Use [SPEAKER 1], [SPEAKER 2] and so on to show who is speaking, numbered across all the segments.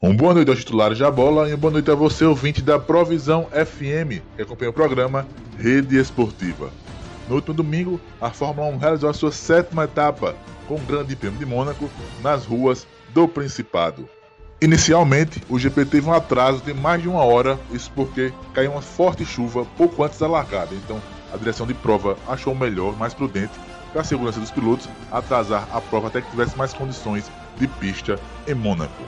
[SPEAKER 1] Um boa noite aos titulares da bola e uma boa noite a você, ouvinte da Provisão FM, que acompanha o programa Rede Esportiva. No último domingo, a Fórmula 1 realizou a sua sétima etapa com o Grande Prêmio de Mônaco nas ruas do Principado. Inicialmente, o GP teve um atraso de mais de uma hora, isso porque caiu uma forte chuva pouco antes da largada, então a direção de prova achou melhor, mais prudente, para a segurança dos pilotos, atrasar a prova até que tivesse mais condições de pista em Mônaco.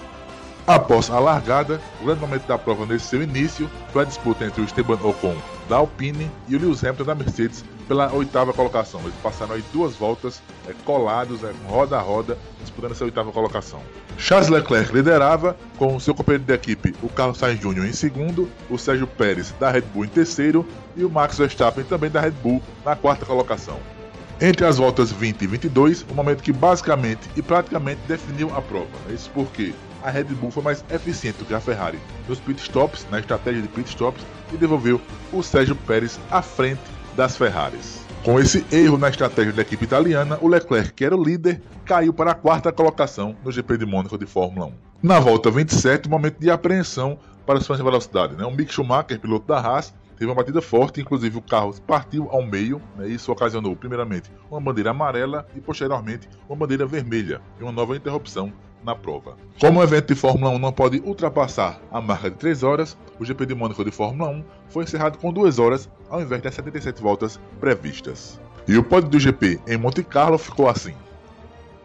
[SPEAKER 1] Após a largada, o grande momento da prova nesse seu início foi a disputa entre o Esteban Ocon da Alpine e o Lewis Hamilton da Mercedes pela oitava colocação. Eles passaram aí duas voltas é, colados, é, roda a roda, disputando essa oitava colocação. Charles Leclerc liderava, com seu companheiro de equipe, o Carlos Sainz Jr. em segundo, o Sérgio Pérez da Red Bull em terceiro e o Max Verstappen também da Red Bull na quarta colocação. Entre as voltas 20 e 22, o momento que basicamente e praticamente definiu a prova. Isso porque a Red Bull foi mais eficiente do que a Ferrari nos pitstops, na estratégia de pitstops, e devolveu o Sérgio Pérez à frente das Ferraris. Com esse erro na estratégia da equipe italiana, o Leclerc, que era o líder, caiu para a quarta colocação no GP de Mônaco de Fórmula 1. Na volta 27, momento de apreensão para os fãs de velocidade. Né? O Mick Schumacher, piloto da Haas, teve uma batida forte, inclusive o carro partiu ao meio, né, isso ocasionou, primeiramente, uma bandeira amarela e, posteriormente, uma bandeira vermelha e uma nova interrupção na prova. Como o evento de Fórmula 1 não pode ultrapassar a marca de 3 horas, o GP de Mônaco de Fórmula 1 foi encerrado com 2 horas, ao invés das 77 voltas previstas. E o pódio do GP em Monte Carlo ficou assim: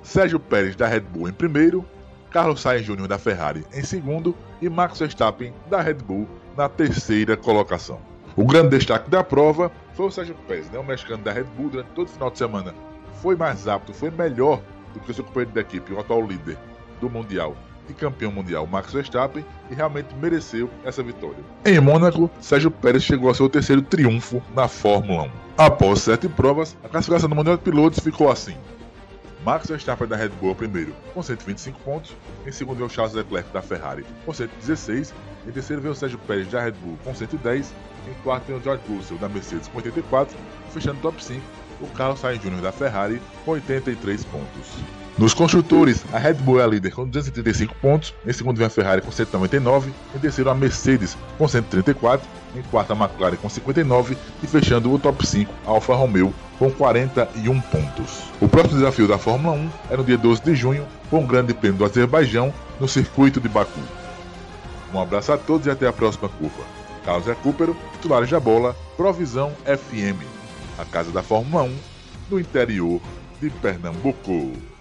[SPEAKER 1] Sérgio Pérez da Red Bull em primeiro, Carlos Sainz Jr. da Ferrari em segundo e Max Verstappen da Red Bull na terceira colocação. O grande destaque da prova foi o Sérgio Pérez, né? o mexicano da Red Bull, durante todo o final de semana. Foi mais apto, foi melhor do que o seu companheiro de equipe, o atual líder do Mundial e campeão mundial Max Verstappen, e realmente mereceu essa vitória. Em Mônaco, Sérgio Pérez chegou a seu terceiro triunfo na Fórmula 1. Após sete provas, a classificação do Mundial de Pilotos ficou assim. Max Verstappen da Red Bull primeiro, com 125 pontos. Em segundo veio Charles Leclerc da Ferrari, com 116. Em terceiro veio Sérgio Pérez da Red Bull, com 110. Em quarto veio George Russell da Mercedes, com 84. Fechando o top 5, o Carlos Sainz Jr. da Ferrari, com 83 pontos. Nos construtores, a Red Bull é a líder com 235 pontos, em segundo vem a Ferrari com 199, em terceiro a Mercedes com 134, em quarto a McLaren com 59 e fechando o top 5 a Alfa Romeo com 41 pontos. O próximo desafio da Fórmula 1 é no dia 12 de junho, com o Grande Prêmio do Azerbaijão no circuito de Baku. Um abraço a todos e até a próxima curva. Carlos Recupero, titulares da bola, Provisão FM, a casa da Fórmula 1 no interior de Pernambuco.